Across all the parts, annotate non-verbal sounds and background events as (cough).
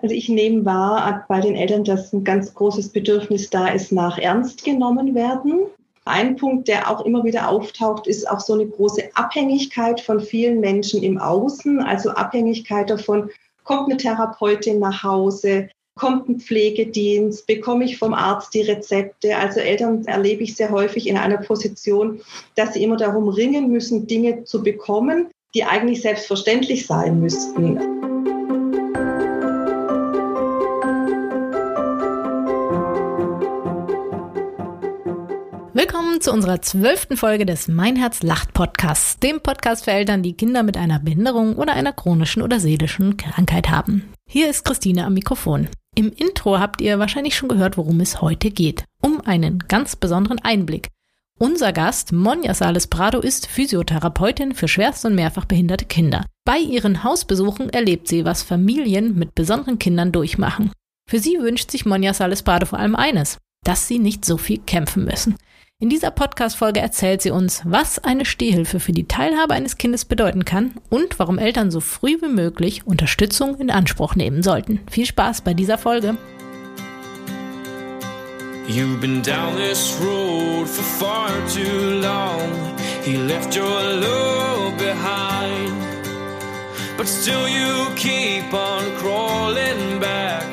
Also ich nehme wahr bei den Eltern, dass ein ganz großes Bedürfnis da ist nach ernst genommen werden. Ein Punkt, der auch immer wieder auftaucht, ist auch so eine große Abhängigkeit von vielen Menschen im Außen, also Abhängigkeit davon, kommt eine Therapeutin nach Hause, kommt ein Pflegedienst, bekomme ich vom Arzt die Rezepte. Also Eltern erlebe ich sehr häufig in einer Position, dass sie immer darum ringen müssen, Dinge zu bekommen, die eigentlich selbstverständlich sein müssten. Willkommen zu unserer zwölften Folge des Mein Herz lacht Podcasts, dem Podcast für Eltern, die Kinder mit einer Behinderung oder einer chronischen oder seelischen Krankheit haben. Hier ist Christine am Mikrofon. Im Intro habt ihr wahrscheinlich schon gehört, worum es heute geht. Um einen ganz besonderen Einblick. Unser Gast, Monja Sales Prado, ist Physiotherapeutin für schwerst und mehrfach behinderte Kinder. Bei ihren Hausbesuchen erlebt sie, was Familien mit besonderen Kindern durchmachen. Für sie wünscht sich Monja Sales Prado vor allem eines, dass sie nicht so viel kämpfen müssen. In dieser Podcast-Folge erzählt sie uns, was eine Stehhilfe für die Teilhabe eines Kindes bedeuten kann und warum Eltern so früh wie möglich Unterstützung in Anspruch nehmen sollten. Viel Spaß bei dieser Folge. You've been down this road for far too long. He left your love behind. But still you keep on crawling back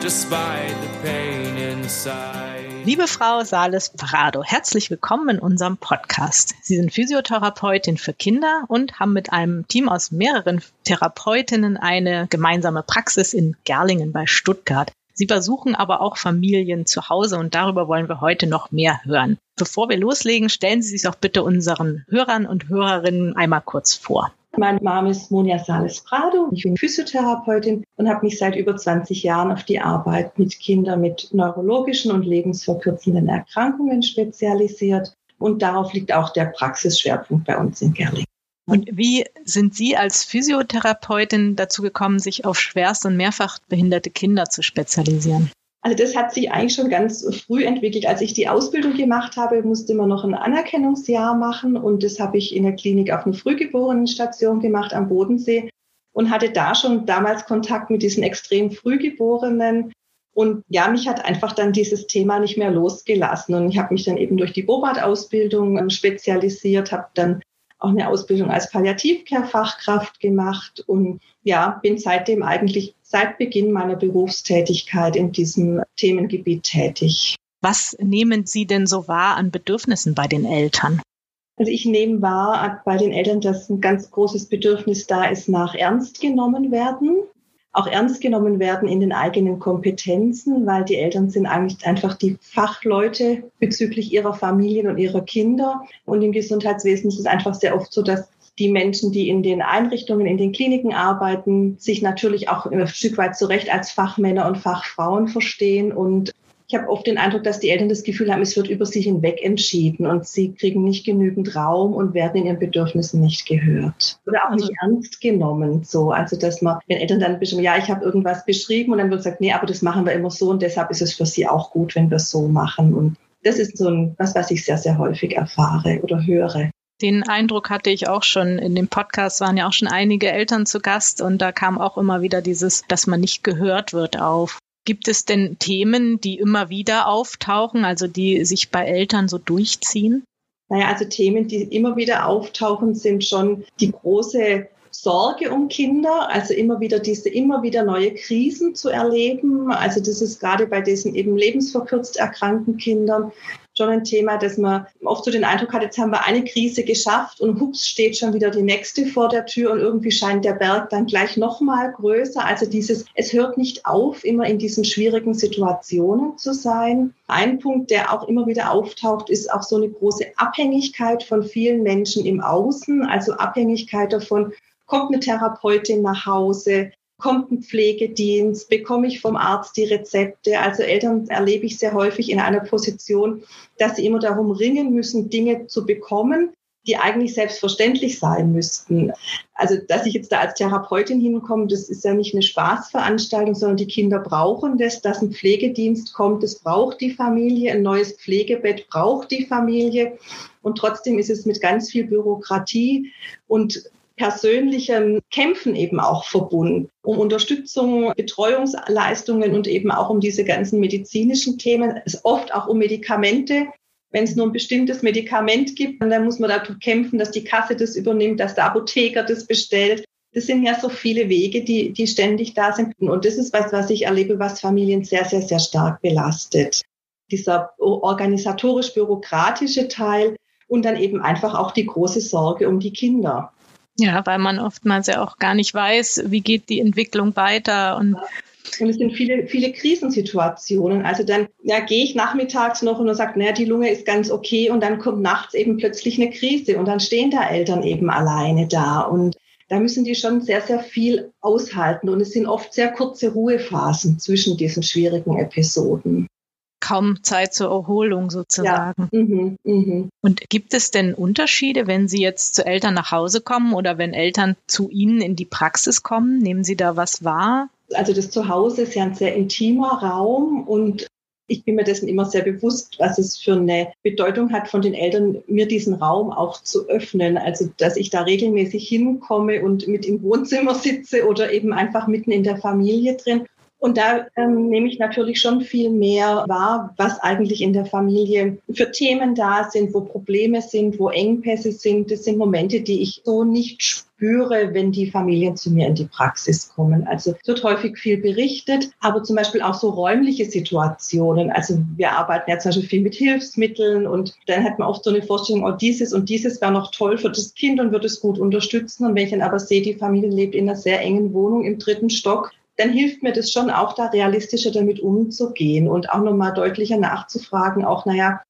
despite the pain inside. Liebe Frau Sales Prado, herzlich willkommen in unserem Podcast. Sie sind Physiotherapeutin für Kinder und haben mit einem Team aus mehreren Therapeutinnen eine gemeinsame Praxis in Gerlingen bei Stuttgart. Sie besuchen aber auch Familien zu Hause und darüber wollen wir heute noch mehr hören. Bevor wir loslegen, stellen Sie sich doch bitte unseren Hörern und Hörerinnen einmal kurz vor. Mein Name ist Monja Sales Prado. Ich bin Physiotherapeutin und habe mich seit über 20 Jahren auf die Arbeit mit Kindern mit neurologischen und lebensverkürzenden Erkrankungen spezialisiert. Und darauf liegt auch der Praxisschwerpunkt bei uns in Gerling. Und wie sind Sie als Physiotherapeutin dazu gekommen, sich auf schwerst und mehrfach behinderte Kinder zu spezialisieren? Also das hat sich eigentlich schon ganz früh entwickelt. Als ich die Ausbildung gemacht habe, musste man noch ein Anerkennungsjahr machen und das habe ich in der Klinik auf einer Frühgeborenenstation gemacht am Bodensee und hatte da schon damals Kontakt mit diesen extrem Frühgeborenen. Und ja, mich hat einfach dann dieses Thema nicht mehr losgelassen. Und ich habe mich dann eben durch die Bobat-Ausbildung spezialisiert, habe dann auch eine Ausbildung als Palliativcare-Fachkraft gemacht und ja, bin seitdem eigentlich seit Beginn meiner Berufstätigkeit in diesem Themengebiet tätig. Was nehmen Sie denn so wahr an Bedürfnissen bei den Eltern? Also ich nehme wahr bei den Eltern, dass ein ganz großes Bedürfnis da ist nach ernst genommen werden auch ernst genommen werden in den eigenen Kompetenzen, weil die Eltern sind eigentlich einfach die Fachleute bezüglich ihrer Familien und ihrer Kinder. Und im Gesundheitswesen ist es einfach sehr oft so, dass die Menschen, die in den Einrichtungen, in den Kliniken arbeiten, sich natürlich auch ein Stück weit zurecht als Fachmänner und Fachfrauen verstehen und ich habe oft den Eindruck, dass die Eltern das Gefühl haben, es wird über sie hinweg entschieden und sie kriegen nicht genügend Raum und werden in ihren Bedürfnissen nicht gehört oder auch nicht also ernst genommen. So, also dass man, wenn Eltern dann bestimmt, ja, ich habe irgendwas beschrieben und dann wird gesagt, nee, aber das machen wir immer so und deshalb ist es für sie auch gut, wenn wir es so machen. Und das ist so ein, was, was ich sehr, sehr häufig erfahre oder höre. Den Eindruck hatte ich auch schon. In dem Podcast waren ja auch schon einige Eltern zu Gast und da kam auch immer wieder dieses, dass man nicht gehört wird auf. Gibt es denn Themen, die immer wieder auftauchen, also die sich bei Eltern so durchziehen? Naja, also Themen, die immer wieder auftauchen, sind schon die große Sorge um Kinder, also immer wieder diese, immer wieder neue Krisen zu erleben. Also das ist gerade bei diesen eben lebensverkürzt erkrankten Kindern schon ein Thema, dass man oft so den Eindruck hat, jetzt haben wir eine Krise geschafft und hups steht schon wieder die nächste vor der Tür und irgendwie scheint der Berg dann gleich noch mal größer. Also dieses, es hört nicht auf, immer in diesen schwierigen Situationen zu sein. Ein Punkt, der auch immer wieder auftaucht, ist auch so eine große Abhängigkeit von vielen Menschen im Außen, also Abhängigkeit davon, kommt eine Therapeutin nach Hause, kommt ein Pflegedienst, bekomme ich vom Arzt die Rezepte. Also Eltern erlebe ich sehr häufig in einer Position, dass sie immer darum ringen müssen, Dinge zu bekommen, die eigentlich selbstverständlich sein müssten. Also, dass ich jetzt da als Therapeutin hinkomme, das ist ja nicht eine Spaßveranstaltung, sondern die Kinder brauchen das, dass ein Pflegedienst kommt, das braucht die Familie, ein neues Pflegebett braucht die Familie. Und trotzdem ist es mit ganz viel Bürokratie und persönlichem Kämpfen eben auch verbunden, um Unterstützung, Betreuungsleistungen und eben auch um diese ganzen medizinischen Themen, es oft auch um Medikamente. Wenn es nur ein bestimmtes Medikament gibt, dann muss man dafür kämpfen, dass die Kasse das übernimmt, dass der Apotheker das bestellt. Das sind ja so viele Wege, die, die ständig da sind. Und das ist was, was ich erlebe, was Familien sehr, sehr, sehr stark belastet. Dieser organisatorisch-bürokratische Teil und dann eben einfach auch die große Sorge um die Kinder. Ja, weil man oftmals ja auch gar nicht weiß, wie geht die Entwicklung weiter und und es sind viele, viele Krisensituationen. Also dann ja, gehe ich nachmittags noch und sage, naja, die Lunge ist ganz okay und dann kommt nachts eben plötzlich eine Krise und dann stehen da Eltern eben alleine da und da müssen die schon sehr, sehr viel aushalten und es sind oft sehr kurze Ruhephasen zwischen diesen schwierigen Episoden kaum Zeit zur Erholung sozusagen. Ja. Mhm, mh. Und gibt es denn Unterschiede, wenn Sie jetzt zu Eltern nach Hause kommen oder wenn Eltern zu Ihnen in die Praxis kommen? Nehmen Sie da was wahr? Also das Zuhause ist ja ein sehr intimer Raum und ich bin mir dessen immer sehr bewusst, was es für eine Bedeutung hat von den Eltern, mir diesen Raum auch zu öffnen. Also, dass ich da regelmäßig hinkomme und mit im Wohnzimmer sitze oder eben einfach mitten in der Familie drin und da ähm, nehme ich natürlich schon viel mehr wahr, was eigentlich in der Familie für Themen da sind, wo Probleme sind, wo Engpässe sind. Das sind Momente, die ich so nicht spüre, wenn die Familien zu mir in die Praxis kommen. Also es wird häufig viel berichtet, aber zum Beispiel auch so räumliche Situationen. Also wir arbeiten ja zum Beispiel viel mit Hilfsmitteln und dann hat man oft so eine Vorstellung, oh, dieses und dieses wäre noch toll für das Kind und wird es gut unterstützen. Und wenn ich dann aber sehe, die Familie lebt in einer sehr engen Wohnung im dritten Stock, dann hilft mir das schon auch da realistischer damit umzugehen und auch nochmal deutlicher nachzufragen, auch, naja,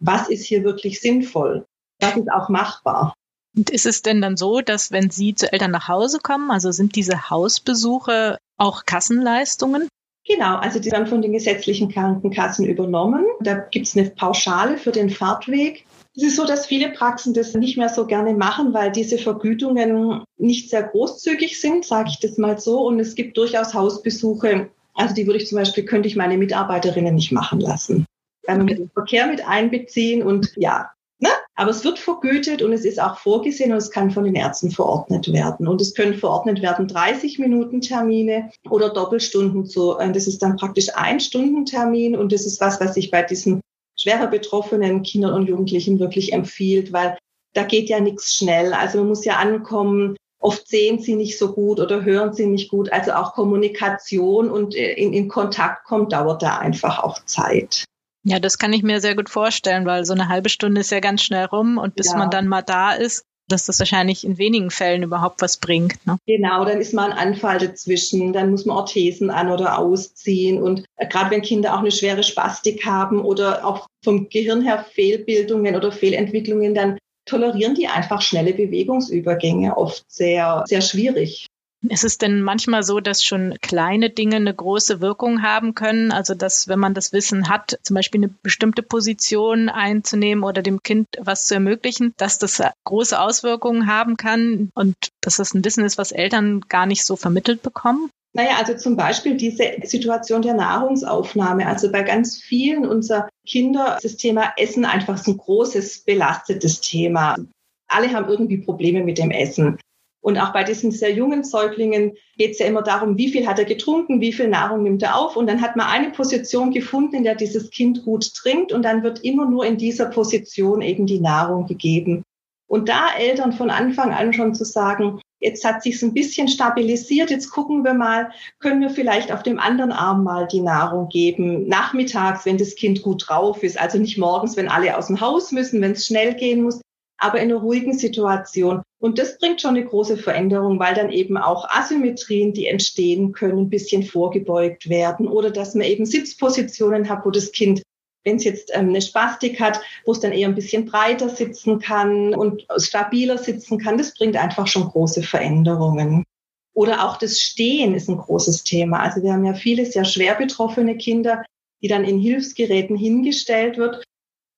was ist hier wirklich sinnvoll? Was ist auch machbar? Und ist es denn dann so, dass wenn Sie zu Eltern nach Hause kommen, also sind diese Hausbesuche auch Kassenleistungen? Genau, also die werden von den gesetzlichen Krankenkassen übernommen. Da gibt es eine Pauschale für den Fahrtweg. Es ist so, dass viele Praxen das nicht mehr so gerne machen, weil diese Vergütungen nicht sehr großzügig sind, sage ich das mal so. Und es gibt durchaus Hausbesuche, also die würde ich zum Beispiel, könnte ich meine Mitarbeiterinnen nicht machen lassen. Weil man den Verkehr mit einbeziehen und ja, ne? aber es wird vergütet und es ist auch vorgesehen und es kann von den Ärzten verordnet werden. Und es können verordnet werden 30 Minuten Termine oder Doppelstunden zu, äh, das ist dann praktisch ein Stundentermin und das ist was, was ich bei diesen schwerer betroffenen Kindern und Jugendlichen wirklich empfiehlt, weil da geht ja nichts schnell. Also man muss ja ankommen. Oft sehen sie nicht so gut oder hören sie nicht gut. Also auch Kommunikation und äh, in, in Kontakt kommt, dauert da einfach auch Zeit. Ja, das kann ich mir sehr gut vorstellen, weil so eine halbe Stunde ist ja ganz schnell rum und bis ja. man dann mal da ist, dass das wahrscheinlich in wenigen Fällen überhaupt was bringt. Ne? Genau, dann ist mal ein Anfall dazwischen, dann muss man Orthesen an oder ausziehen. Und äh, gerade wenn Kinder auch eine schwere Spastik haben oder auch vom Gehirn her Fehlbildungen oder Fehlentwicklungen, dann tolerieren die einfach schnelle Bewegungsübergänge oft sehr, sehr schwierig. Ist es denn manchmal so, dass schon kleine Dinge eine große Wirkung haben können? Also, dass wenn man das Wissen hat, zum Beispiel eine bestimmte Position einzunehmen oder dem Kind was zu ermöglichen, dass das große Auswirkungen haben kann und dass das ein Wissen ist, was Eltern gar nicht so vermittelt bekommen? Naja, also zum Beispiel diese Situation der Nahrungsaufnahme. Also bei ganz vielen unserer Kinder ist das Thema Essen einfach so ein großes, belastetes Thema. Alle haben irgendwie Probleme mit dem Essen. Und auch bei diesen sehr jungen Säuglingen geht es ja immer darum, wie viel hat er getrunken, wie viel Nahrung nimmt er auf. Und dann hat man eine Position gefunden, in der dieses Kind gut trinkt. Und dann wird immer nur in dieser Position eben die Nahrung gegeben. Und da Eltern von Anfang an schon zu sagen, jetzt hat sich ein bisschen stabilisiert, jetzt gucken wir mal, können wir vielleicht auf dem anderen Arm mal die Nahrung geben, nachmittags, wenn das Kind gut drauf ist, also nicht morgens, wenn alle aus dem Haus müssen, wenn es schnell gehen muss, aber in einer ruhigen Situation. Und das bringt schon eine große Veränderung, weil dann eben auch Asymmetrien, die entstehen können, ein bisschen vorgebeugt werden oder dass man eben Sitzpositionen hat, wo das Kind wenn es jetzt ähm, eine Spastik hat, wo es dann eher ein bisschen breiter sitzen kann und stabiler sitzen kann, das bringt einfach schon große Veränderungen. Oder auch das Stehen ist ein großes Thema. Also wir haben ja viele sehr schwer betroffene Kinder, die dann in Hilfsgeräten hingestellt wird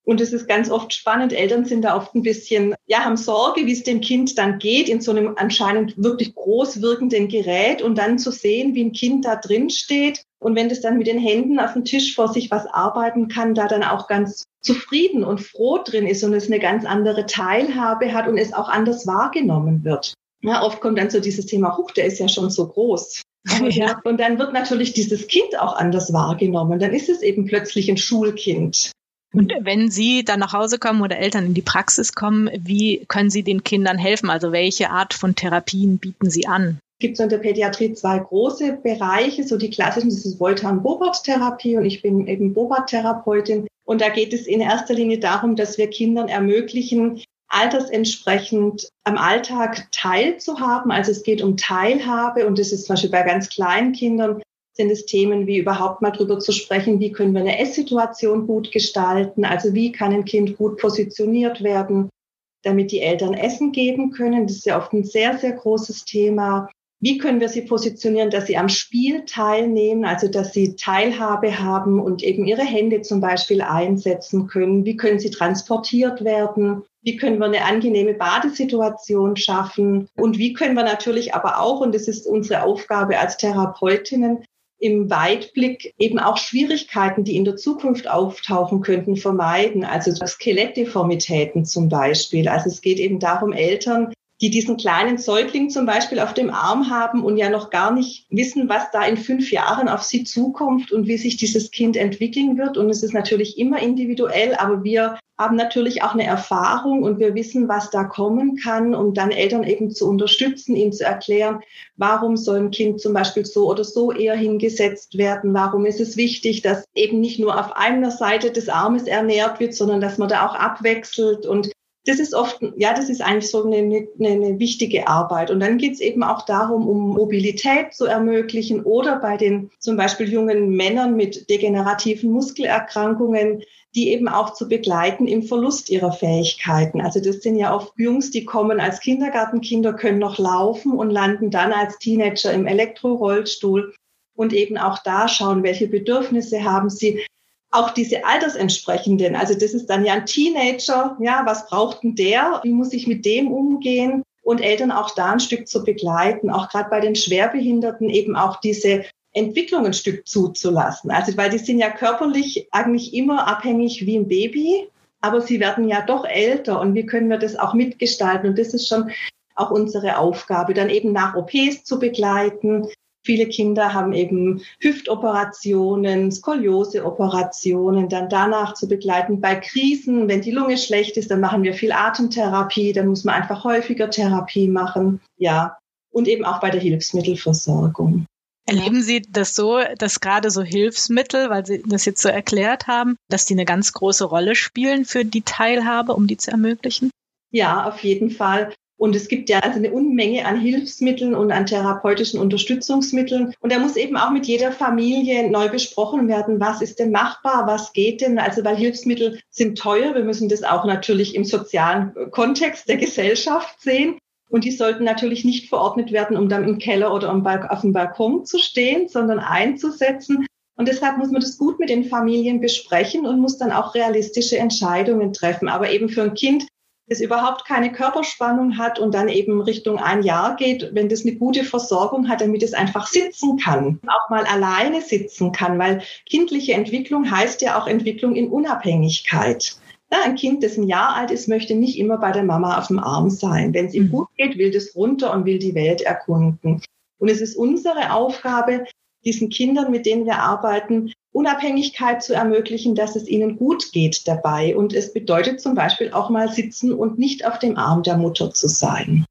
und es ist ganz oft spannend. Eltern sind da oft ein bisschen, ja, haben Sorge, wie es dem Kind dann geht in so einem anscheinend wirklich groß wirkenden Gerät und dann zu sehen, wie ein Kind da drin steht. Und wenn das dann mit den Händen auf dem Tisch vor sich was arbeiten kann, da dann auch ganz zufrieden und froh drin ist und es eine ganz andere Teilhabe hat und es auch anders wahrgenommen wird. Ja, oft kommt dann so dieses Thema, huch, der ist ja schon so groß. (laughs) Ja. Und dann wird natürlich dieses Kind auch anders wahrgenommen. Dann ist es eben plötzlich ein Schulkind. Und wenn Sie dann nach Hause kommen oder Eltern in die Praxis kommen, wie können Sie den Kindern helfen? Also welche Art von Therapien bieten Sie an? Es gibt so in der Pädiatrie zwei große Bereiche, so die klassischen, das ist Woltan-Bobart-Therapie und ich bin eben Bobart-Therapeutin. Und da geht es in erster Linie darum, dass wir Kindern ermöglichen, altersentsprechend am Alltag teilzuhaben. Also es geht um Teilhabe und das ist zum Beispiel bei ganz kleinen Kindern sind es Themen wie überhaupt mal drüber zu sprechen, wie können wir eine Esssituation gut gestalten, also wie kann ein Kind gut positioniert werden, damit die Eltern Essen geben können. Das ist ja oft ein sehr, sehr großes Thema. Wie können wir sie positionieren, dass sie am Spiel teilnehmen, also dass sie Teilhabe haben und eben ihre Hände zum Beispiel einsetzen können? Wie können sie transportiert werden? Wie können wir eine angenehme Badesituation schaffen? Und wie können wir natürlich aber auch, und das ist unsere Aufgabe als Therapeutinnen, im Weitblick eben auch Schwierigkeiten, die in der Zukunft auftauchen könnten, vermeiden. Also Skelettdeformitäten zum Beispiel. Also es geht eben darum, Eltern, die diesen kleinen Säugling zum Beispiel auf dem Arm haben und ja noch gar nicht wissen, was da in fünf Jahren auf sie zukommt und wie sich dieses Kind entwickeln wird. Und es ist natürlich immer individuell, aber wir haben natürlich auch eine Erfahrung und wir wissen, was da kommen kann, um dann Eltern eben zu unterstützen, ihnen zu erklären, warum soll ein Kind zum Beispiel so oder so eher hingesetzt werden, warum ist es wichtig, dass eben nicht nur auf einer Seite des Armes ernährt wird, sondern dass man da auch abwechselt und das ist oft, ja, das ist eigentlich so eine, eine, eine wichtige Arbeit. Und dann geht es eben auch darum, um Mobilität zu ermöglichen oder bei den zum Beispiel jungen Männern mit degenerativen Muskelerkrankungen, die eben auch zu begleiten im Verlust ihrer Fähigkeiten. Also das sind ja oft Jungs, die kommen als Kindergartenkinder, können noch laufen und landen dann als Teenager im Elektrorollstuhl und eben auch da schauen, welche Bedürfnisse haben sie, auch diese Altersentsprechenden. Also das ist dann ja ein Teenager. Ja, was braucht denn der? Wie muss ich mit dem umgehen? Und Eltern auch da ein Stück zu begleiten, auch gerade bei den Schwerbehinderten eben auch diese Entwicklung ein Stück zuzulassen. Also weil die sind ja körperlich eigentlich immer abhängig wie ein Baby, aber sie werden ja doch älter und wie können wir das auch mitgestalten? Und das ist schon auch unsere Aufgabe, dann eben nach OPs zu begleiten, Viele Kinder haben eben Hüftoperationen, Skolioseoperationen, dann danach zu begleiten bei Krisen. Wenn die Lunge schlecht ist, dann machen wir viel Atemtherapie, dann muss man einfach häufiger Therapie machen. Ja. Und eben auch bei der Hilfsmittelversorgung. Erleben Sie das so, dass gerade so Hilfsmittel, weil Sie das jetzt so erklärt haben, dass die eine ganz große Rolle spielen für die Teilhabe, um die zu ermöglichen? Ja, auf jeden Fall. Und es gibt ja also eine Unmenge an Hilfsmitteln und an therapeutischen Unterstützungsmitteln. Und da muss eben auch mit jeder Familie neu besprochen werden, was ist denn machbar, was geht denn. Also weil Hilfsmittel sind teuer. Wir müssen das auch natürlich im sozialen Kontext der Gesellschaft sehen. Und die sollten natürlich nicht verordnet werden, um dann im Keller oder auf dem Balkon zu stehen, sondern einzusetzen. Und deshalb muss man das gut mit den Familien besprechen und muss dann auch realistische Entscheidungen treffen. Aber eben für ein Kind das überhaupt keine Körperspannung hat und dann eben Richtung ein Jahr geht, wenn das eine gute Versorgung hat, damit es einfach sitzen kann, auch mal alleine sitzen kann, weil kindliche Entwicklung heißt ja auch Entwicklung in Unabhängigkeit. Ja, ein Kind, das ein Jahr alt ist, möchte nicht immer bei der Mama auf dem Arm sein. Wenn es ihm mhm. gut geht, will das runter und will die Welt erkunden. Und es ist unsere Aufgabe, diesen Kindern, mit denen wir arbeiten, Unabhängigkeit zu ermöglichen, dass es ihnen gut geht dabei. Und es bedeutet zum Beispiel auch mal sitzen und nicht auf dem Arm der Mutter zu sein.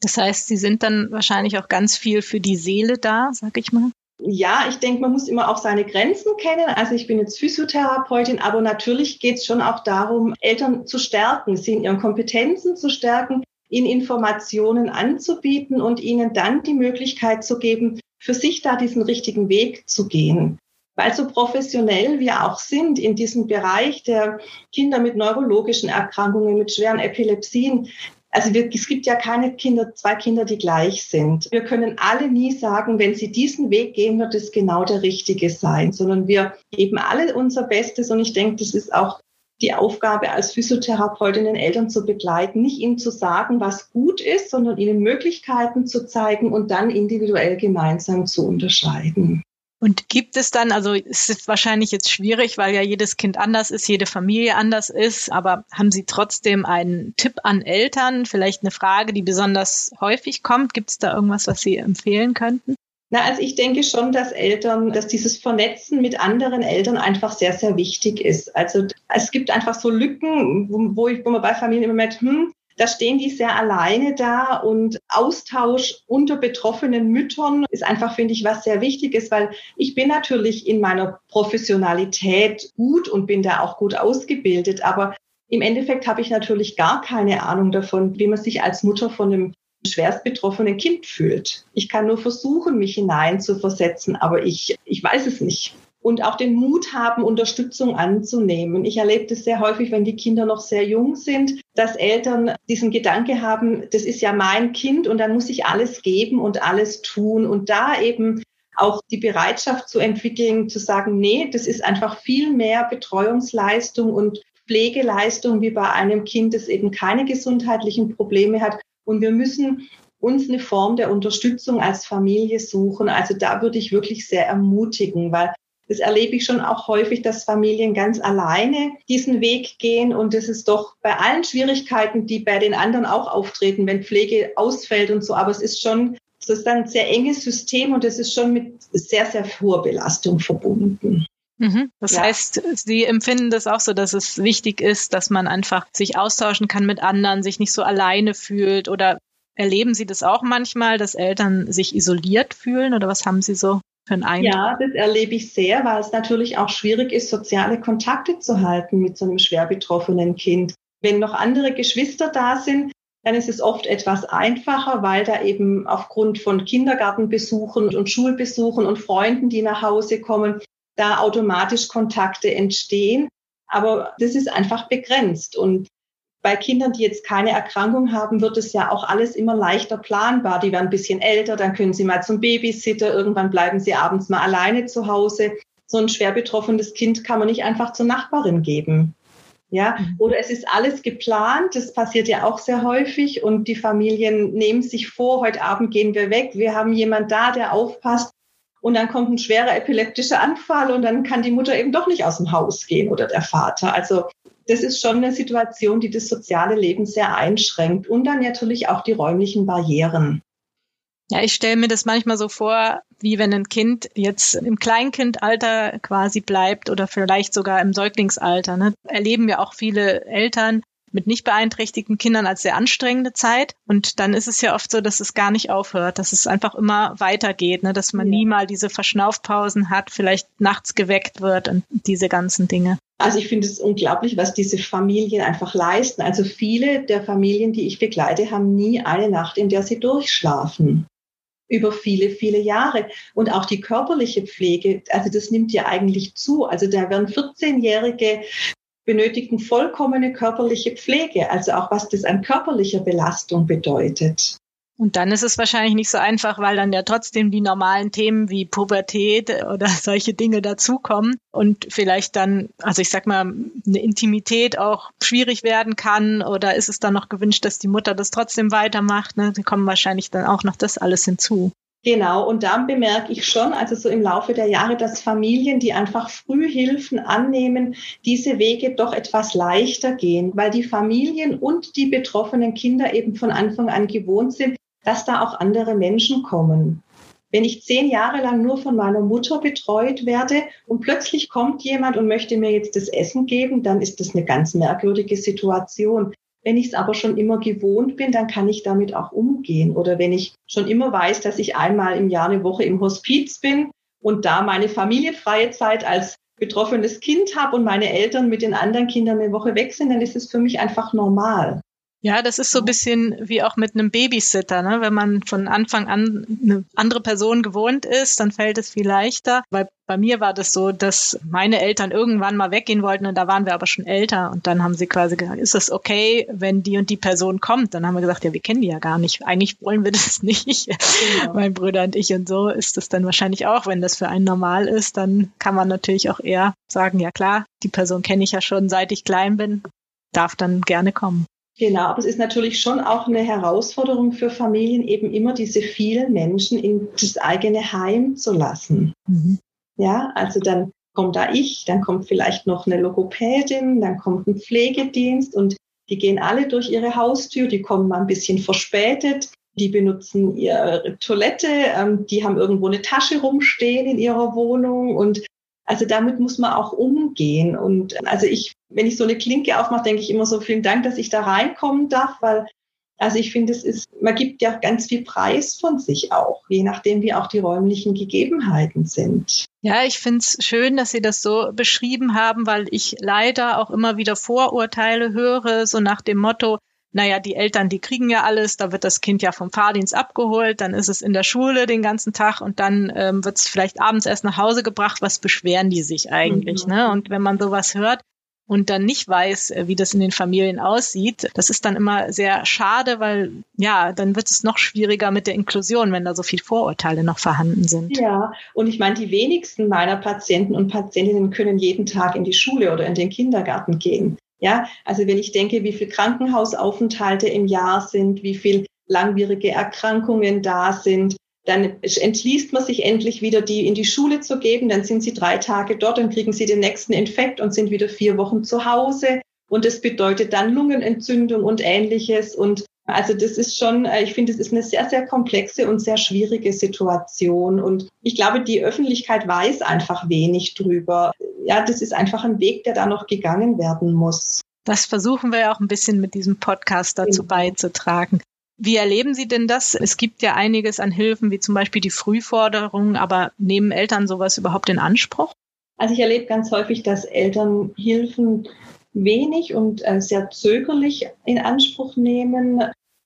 Das heißt, Sie sind dann wahrscheinlich auch ganz viel für die Seele da, sag ich mal. Ja, ich denke, man muss immer auch seine Grenzen kennen. Also ich bin jetzt Physiotherapeutin, aber natürlich geht es schon auch darum, Eltern zu stärken, sie in ihren Kompetenzen zu stärken, ihnen Informationen anzubieten und ihnen dann die Möglichkeit zu geben, für sich da diesen richtigen Weg zu gehen. Weil so professionell wir auch sind in diesem Bereich der Kinder mit neurologischen Erkrankungen, mit schweren Epilepsien, also wir, es gibt ja keine Kinder, zwei Kinder, die gleich sind. Wir können alle nie sagen, wenn sie diesen Weg gehen, wird es genau der richtige sein, sondern wir geben alle unser Bestes. Und ich denke, das ist auch die Aufgabe als Physiotherapeutin, den Eltern zu begleiten, nicht ihnen zu sagen, was gut ist, sondern ihnen Möglichkeiten zu zeigen und dann individuell gemeinsam zu unterscheiden. Und gibt es dann, also es ist wahrscheinlich jetzt schwierig, weil ja jedes Kind anders ist, jede Familie anders ist, aber haben Sie trotzdem einen Tipp an Eltern, vielleicht eine Frage, die besonders häufig kommt? Gibt es da irgendwas, was Sie empfehlen könnten? Na, also ich denke schon, dass Eltern, dass dieses Vernetzen mit anderen Eltern einfach sehr, sehr wichtig ist. Also es gibt einfach so Lücken, wo, wo, ich, wo man bei Familien immer merkt, hm, da stehen die sehr alleine da und Austausch unter betroffenen Müttern ist einfach, finde ich, was sehr wichtig ist, weil ich bin natürlich in meiner Professionalität gut und bin da auch gut ausgebildet, aber im Endeffekt habe ich natürlich gar keine Ahnung davon, wie man sich als Mutter von einem schwerst betroffenen Kind fühlt. Ich kann nur versuchen, mich hinein zu versetzen, aber ich, ich weiß es nicht und auch den Mut haben, Unterstützung anzunehmen. Ich erlebe das sehr häufig, wenn die Kinder noch sehr jung sind, dass Eltern diesen Gedanke haben, das ist ja mein Kind und dann muss ich alles geben und alles tun und da eben auch die Bereitschaft zu entwickeln, zu sagen, nee, das ist einfach viel mehr Betreuungsleistung und Pflegeleistung wie bei einem Kind, das eben keine gesundheitlichen Probleme hat. Und wir müssen uns eine Form der Unterstützung als Familie suchen. Also da würde ich wirklich sehr ermutigen, weil das erlebe ich schon auch häufig, dass Familien ganz alleine diesen Weg gehen und es ist doch bei allen Schwierigkeiten, die bei den anderen auch auftreten, wenn Pflege ausfällt und so, aber es ist schon, es ist ein sehr enges System und es ist schon mit sehr, sehr hoher Belastung verbunden. Mhm. Das ja. heißt, Sie empfinden das auch so, dass es wichtig ist, dass man einfach sich austauschen kann mit anderen, sich nicht so alleine fühlt oder erleben Sie das auch manchmal, dass Eltern sich isoliert fühlen oder was haben Sie so? Ja, das erlebe ich sehr, weil es natürlich auch schwierig ist, soziale Kontakte zu halten mit so einem schwer betroffenen Kind. Wenn noch andere Geschwister da sind, dann ist es oft etwas einfacher, weil da eben aufgrund von Kindergartenbesuchen und Schulbesuchen und Freunden, die nach Hause kommen, da automatisch Kontakte entstehen. Aber das ist einfach begrenzt. Und bei Kindern, die jetzt keine Erkrankung haben, wird es ja auch alles immer leichter planbar. Die werden ein bisschen älter, dann können sie mal zum Babysitter, irgendwann bleiben sie abends mal alleine zu Hause. So ein schwer betroffenes Kind kann man nicht einfach zur Nachbarin geben. Ja, mhm. oder es ist alles geplant, das passiert ja auch sehr häufig und die Familien nehmen sich vor, heute Abend gehen wir weg, wir haben jemand da, der aufpasst und dann kommt ein schwerer epileptischer Anfall und dann kann die Mutter eben doch nicht aus dem Haus gehen oder der Vater. Also das ist schon eine Situation, die das soziale Leben sehr einschränkt und dann natürlich auch die räumlichen Barrieren. Ja, ich stelle mir das manchmal so vor, wie wenn ein Kind jetzt im Kleinkindalter quasi bleibt oder vielleicht sogar im Säuglingsalter. Ne? Erleben ja auch viele Eltern, mit nicht beeinträchtigten Kindern als sehr anstrengende Zeit. Und dann ist es ja oft so, dass es gar nicht aufhört, dass es einfach immer weitergeht, ne? dass man ja. nie mal diese Verschnaufpausen hat, vielleicht nachts geweckt wird und diese ganzen Dinge. Also ich finde es unglaublich, was diese Familien einfach leisten. Also viele der Familien, die ich begleite, haben nie eine Nacht, in der sie durchschlafen über viele, viele Jahre. Und auch die körperliche Pflege, also das nimmt ja eigentlich zu. Also da werden 14-jährige benötigen vollkommene körperliche Pflege, also auch was das an körperlicher Belastung bedeutet. Und dann ist es wahrscheinlich nicht so einfach, weil dann ja trotzdem die normalen Themen wie Pubertät oder (laughs) solche Dinge dazukommen und vielleicht dann, also ich sag mal, eine Intimität auch schwierig werden kann oder ist es dann noch gewünscht, dass die Mutter das trotzdem weitermacht? Ne? Da kommen wahrscheinlich dann auch noch das alles hinzu. Genau, und da bemerke ich schon, also so im Laufe der Jahre, dass Familien, die einfach früh Hilfen annehmen, diese Wege doch etwas leichter gehen, weil die Familien und die betroffenen Kinder eben von Anfang an gewohnt sind, dass da auch andere Menschen kommen. Wenn ich zehn Jahre lang nur von meiner Mutter betreut werde und plötzlich kommt jemand und möchte mir jetzt das Essen geben, dann ist das eine ganz merkwürdige Situation. Wenn ich es aber schon immer gewohnt bin, dann kann ich damit auch umgehen. Oder wenn ich schon immer weiß, dass ich einmal im Jahr eine Woche im Hospiz bin und da meine familienfreie Zeit als betroffenes Kind habe und meine Eltern mit den anderen Kindern eine Woche weg sind, dann ist es für mich einfach normal. Ja, das ist so ein bisschen wie auch mit einem Babysitter. Ne? Wenn man von Anfang an eine andere Person gewohnt ist, dann fällt es viel leichter. Weil bei mir war das so, dass meine Eltern irgendwann mal weggehen wollten und da waren wir aber schon älter. Und dann haben sie quasi gesagt, ist es okay, wenn die und die Person kommt? Dann haben wir gesagt, ja, wir kennen die ja gar nicht. Eigentlich wollen wir das (laughs) nicht. Genau. mein Bruder und ich und so ist das dann wahrscheinlich auch. Wenn das für einen normal ist, dann kann man natürlich auch eher sagen, ja klar, die Person kenne ich ja schon, seit ich klein bin, darf dann gerne kommen. Genau, aber es ist natürlich schon auch eine Herausforderung für Familien, eben immer diese vielen Menschen in das eigene Heim zu lassen. Mhm. Ja, also dann kommt da ich, dann kommt vielleicht noch eine Logopädin, dann kommt ein Pflegedienst und die gehen alle durch ihre Haustür, die kommen mal ein bisschen verspätet, die benutzen ihre Toilette, ähm, die haben irgendwo eine Tasche rumstehen in ihrer Wohnung und also damit muss man auch umgehen. Und also ich, wenn ich so eine Klinke aufmache, denke ich immer so, vielen Dank, dass ich da reinkommen darf, weil also ich finde, es ist, man gibt ja ganz viel Preis von sich auch, je nachdem, wie auch die räumlichen Gegebenheiten sind. Ja, ich finde es schön, dass Sie das so beschrieben haben, weil ich leider auch immer wieder Vorurteile höre, so nach dem Motto, naja, die Eltern, die kriegen ja alles, da wird das Kind ja vom Fahrdienst abgeholt, dann ist es in der Schule den ganzen Tag und dann ähm, wird es vielleicht abends erst nach Hause gebracht. Was beschweren die sich eigentlich? Mhm. Ne? Und wenn man sowas hört und dann nicht weiß, äh, wie das in den Familien aussieht, das ist dann immer sehr schade, weil ja, dann wird es noch schwieriger mit der Inklusion, wenn da so viele Vorurteile noch vorhanden sind. Ja, und ich meine, die wenigsten meiner Patienten und Patientinnen können jeden Tag in die Schule oder in den Kindergarten gehen. Ja, also wenn ich denke, wie viel Krankenhausaufenthalte im Jahr sind, wie viel langwierige Erkrankungen da sind, dann entschließt man sich endlich wieder, die in die Schule zu geben. Dann sind sie drei Tage dort, dann kriegen sie den nächsten Infekt und sind wieder vier Wochen zu Hause. Und das bedeutet dann Lungenentzündung und ähnliches. Und also das ist schon, äh, ich finde, es ist eine sehr, sehr komplexe und sehr schwierige Situation. Und ich glaube, die Öffentlichkeit weiß einfach wenig drüber. Ja, das ist einfach ein Weg, der da noch gegangen werden muss. Das versuchen wir ja auch ein bisschen mit diesem Podcast dazu beizutragen. Wie erleben Sie denn das? Es gibt ja einiges an Hilfen, wie zum Beispiel die Frühforderung, aber nehmen Eltern sowas überhaupt in Anspruch? Also ich erlebe ganz häufig, dass Eltern Hilfen wenig und äh, sehr zögerlich in Anspruch nehmen.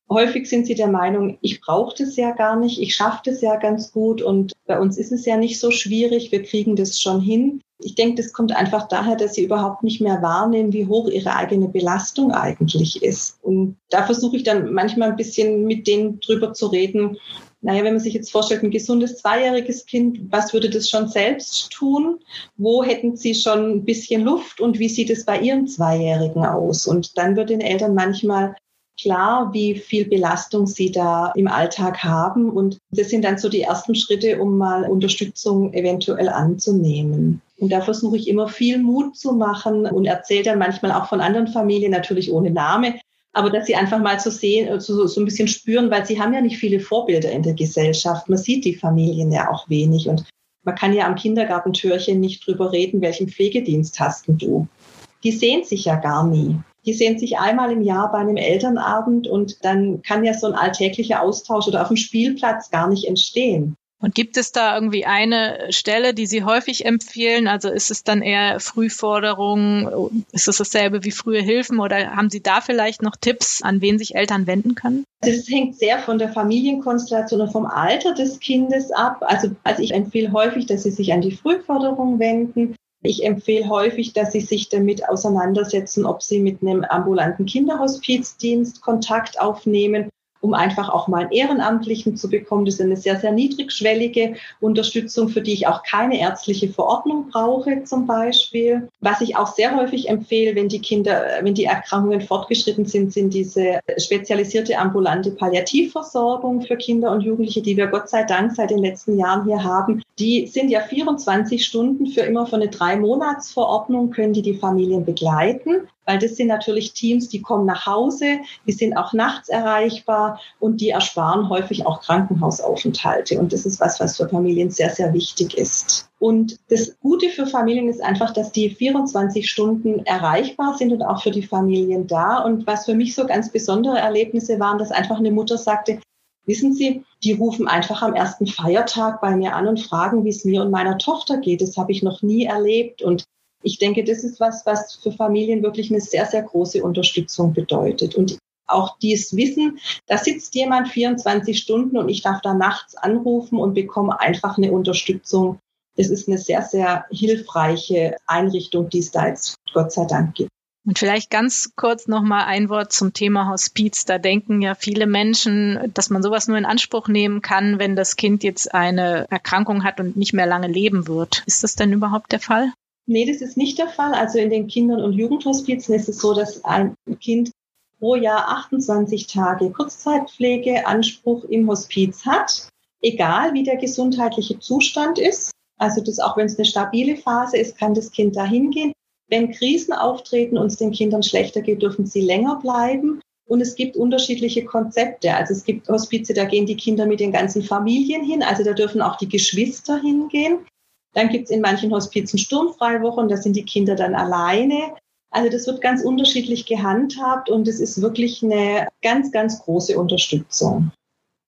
Häufig sind sie der Meinung, ich brauche das ja gar nicht, ich schaffe das ja ganz gut und bei uns ist es ja nicht so schwierig, wir kriegen das schon hin. Ich denke, das kommt einfach daher, dass sie überhaupt nicht mehr wahrnehmen, wie hoch ihre eigene Belastung eigentlich ist. Und da versuche ich dann manchmal ein bisschen mit denen drüber zu reden, naja, wenn man sich jetzt vorstellt, ein gesundes zweijähriges Kind, was würde das schon selbst tun? Wo hätten sie schon ein bisschen Luft und wie sieht es bei ihren Zweijährigen aus? Und dann wird den Eltern manchmal klar, wie viel Belastung sie da im Alltag haben. Und das sind dann so die ersten Schritte, um mal Unterstützung eventuell anzunehmen. Und da versuche ich immer viel Mut zu machen und erzähle dann manchmal auch von anderen Familien, natürlich ohne Name, aber dass sie einfach mal zu sehen, so, so ein bisschen spüren, weil sie haben ja nicht viele Vorbilder in der Gesellschaft. Man sieht die Familien ja auch wenig und man kann ja am Kindergartentürchen nicht drüber reden, welchen Pflegedienst hast du. Die sehen sich ja gar nie. Die sehen sich einmal im Jahr bei einem Elternabend und dann kann ja so ein alltäglicher Austausch oder auf dem Spielplatz gar nicht entstehen. Und gibt es da irgendwie eine Stelle, die Sie häufig empfehlen? Also ist es dann eher Frühforderung? Ist es dasselbe wie frühe Hilfen? Oder haben Sie da vielleicht noch Tipps, an wen sich Eltern wenden können? Das hängt sehr von der Familienkonstellation und vom Alter des Kindes ab. Also, also ich empfehle häufig, dass Sie sich an die Frühforderung wenden. Ich empfehle häufig, dass Sie sich damit auseinandersetzen, ob Sie mit einem ambulanten Kinderhospizdienst Kontakt aufnehmen um einfach auch mal einen Ehrenamtlichen zu bekommen. Das ist eine sehr, sehr niedrigschwellige Unterstützung, für die ich auch keine ärztliche Verordnung brauche zum Beispiel. Was ich auch sehr häufig empfehle, wenn die Kinder, wenn die Erkrankungen fortgeschritten sind, sind diese spezialisierte ambulante Palliativversorgung für Kinder und Jugendliche, die wir Gott sei Dank seit den letzten Jahren hier haben. Die sind ja 24 Stunden für immer für eine Drei-Monats-Verordnung, können die die Familien begleiten weil das sind natürlich Teams, die kommen nach Hause, die sind auch nachts erreichbar und die ersparen häufig auch Krankenhausaufenthalte. Und das ist was, was für Familien sehr, sehr wichtig ist. Und das Gute für Familien ist einfach, dass die 24 Stunden erreichbar sind und auch für die Familien da. Und was für mich so ganz besondere Erlebnisse waren, dass einfach eine Mutter sagte, Wissen Sie, die rufen einfach am ersten Feiertag bei mir an und fragen, wie es mir und meiner Tochter geht. Das habe ich noch nie erlebt. Und ich denke, das ist was, was für Familien wirklich eine sehr, sehr große Unterstützung bedeutet. Und auch dies Wissen, da sitzt jemand 24 Stunden und ich darf da nachts anrufen und bekomme einfach eine Unterstützung. Das ist eine sehr, sehr hilfreiche Einrichtung, die es da jetzt Gott sei Dank gibt. Und vielleicht ganz kurz noch mal ein Wort zum Thema Hospiz. Da denken ja viele Menschen, dass man sowas nur in Anspruch nehmen kann, wenn das Kind jetzt eine Erkrankung hat und nicht mehr lange leben wird. Ist das denn überhaupt der Fall? Nee, das ist nicht der Fall. Also in den Kindern- und Jugendhospizen ist es so, dass ein Kind pro Jahr 28 Tage Kurzzeitpflegeanspruch im Hospiz hat, egal wie der gesundheitliche Zustand ist. Also das, auch wenn es eine stabile Phase ist, kann das Kind da hingehen. Wenn Krisen auftreten und es den Kindern schlechter geht, dürfen sie länger bleiben. Und es gibt unterschiedliche Konzepte. Also es gibt Hospize, da gehen die Kinder mit den ganzen Familien hin. Also da dürfen auch die Geschwister hingehen. Dann gibt es in manchen Hospizen Sturmfreiwochen, da sind die Kinder dann alleine. Also das wird ganz unterschiedlich gehandhabt und es ist wirklich eine ganz, ganz große Unterstützung.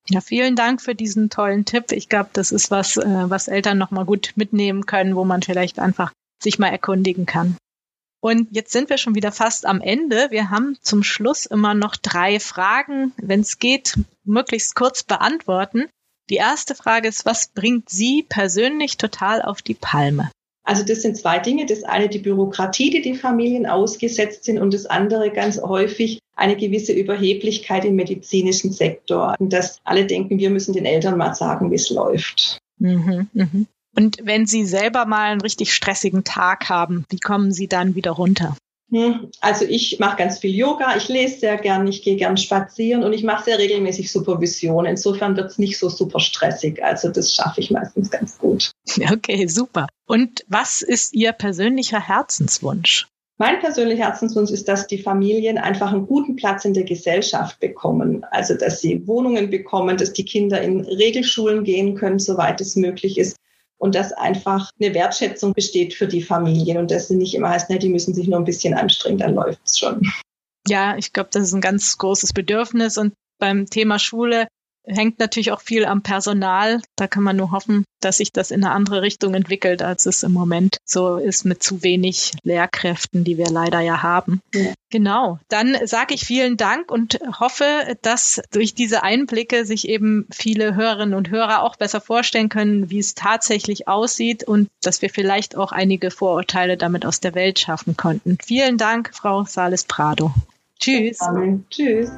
Ja, vielen Dank für diesen tollen Tipp. Ich glaube, das ist was, äh, was Eltern nochmal gut mitnehmen können, wo man vielleicht einfach sich mal erkundigen kann. Und jetzt sind wir schon wieder fast am Ende. Wir haben zum Schluss immer noch drei Fragen, wenn es geht, möglichst kurz beantworten. Die erste Frage ist, was bringt Sie persönlich total auf die Palme? Also das sind zwei Dinge. Das eine die Bürokratie, die die Familien ausgesetzt sind und das andere ganz häufig eine gewisse Überheblichkeit im medizinischen Sektor. Und dass alle denken, wir müssen den Eltern mal sagen, wie es läuft. Mhm, mh. Und wenn Sie selber mal einen richtig stressigen Tag haben, wie kommen Sie dann wieder runter? Hm, also ich mache ganz viel Yoga, ich lese sehr gern, ich gehe gern spazieren und ich mache sehr regelmäßig Supervision. Insofern wird es nicht so super stressig. Also das schaffe ich meistens ganz gut. (laughs) Okay, super. Und was ist Ihr persönlicher Herzenswunsch? Mein persönlicher Herzenswunsch ist, dass die Familien einfach einen guten Platz in der Gesellschaft bekommen. Also, dass sie Wohnungen bekommen, dass die Kinder in Regelschulen gehen können, soweit es möglich ist, und dass einfach eine Wertschätzung besteht für die Familien und dass sie nicht immer heißt, ne, die müssen sich nur ein bisschen anstrengen, dann läuft es schon. Ja, ich glaube, das ist ein ganz großes Bedürfnis und beim Thema Schule hängt natürlich auch viel am Personal. Da kann man nur hoffen, dass sich das in eine andere Richtung entwickelt, als es im Moment so ist mit zu wenig Lehrkräften, die wir leider ja haben. Ja. Genau. Dann sage ich vielen Dank und hoffe, dass durch diese Einblicke sich eben viele Hörerinnen und Hörer auch besser vorstellen können, wie es tatsächlich aussieht und dass wir vielleicht auch einige Vorurteile damit aus der Welt schaffen konnten. Vielen Dank, Frau Sales Prado. Tschüss. Amen. Tschüss.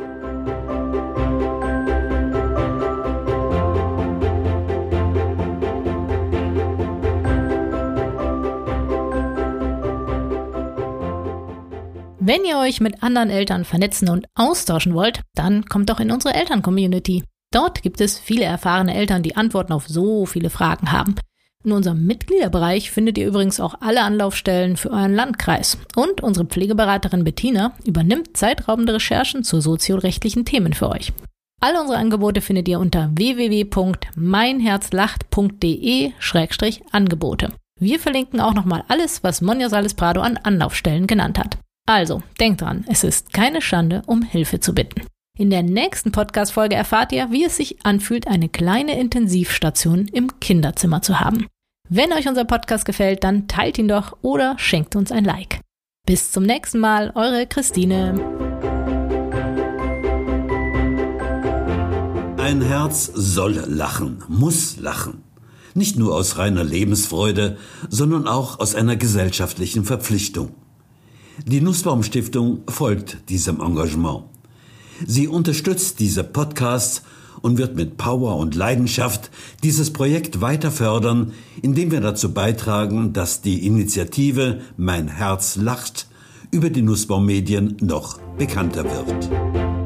Wenn ihr euch mit anderen Eltern vernetzen und austauschen wollt, dann kommt doch in unsere Eltern-Community. Dort gibt es viele erfahrene Eltern, die Antworten auf so viele Fragen haben. In unserem Mitgliederbereich findet ihr übrigens auch alle Anlaufstellen für euren Landkreis. Und unsere Pflegeberaterin Bettina übernimmt zeitraubende Recherchen zu soziorechtlichen Themen für euch. Alle unsere Angebote findet ihr unter www.meinherzlacht.de-angebote. Wir verlinken auch nochmal alles, was Monja Sales Prado an Anlaufstellen genannt hat. Also, denkt dran, es ist keine Schande, um Hilfe zu bitten. In der nächsten Podcast-Folge erfahrt ihr, wie es sich anfühlt, eine kleine Intensivstation im Kinderzimmer zu haben. Wenn euch unser Podcast gefällt, dann teilt ihn doch oder schenkt uns ein Like. Bis zum nächsten Mal, eure Christine. Ein Herz soll lachen, muss lachen. Nicht nur aus reiner Lebensfreude, sondern auch aus einer gesellschaftlichen Verpflichtung. Die Nussbaum Stiftung folgt diesem Engagement. Sie unterstützt diese Podcasts und wird mit Power und Leidenschaft dieses Projekt weiter fördern, indem wir dazu beitragen, dass die Initiative Mein Herz lacht über die Nussbaum Medien noch bekannter wird.